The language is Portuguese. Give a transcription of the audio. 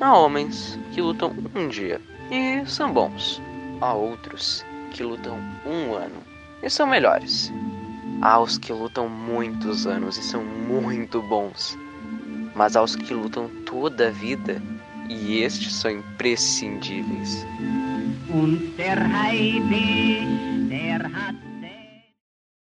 Há homens que lutam um dia e são bons. Há outros que lutam um ano e são melhores. Há os que lutam muitos anos e são muito bons. Mas há os que lutam toda a vida e estes são imprescindíveis.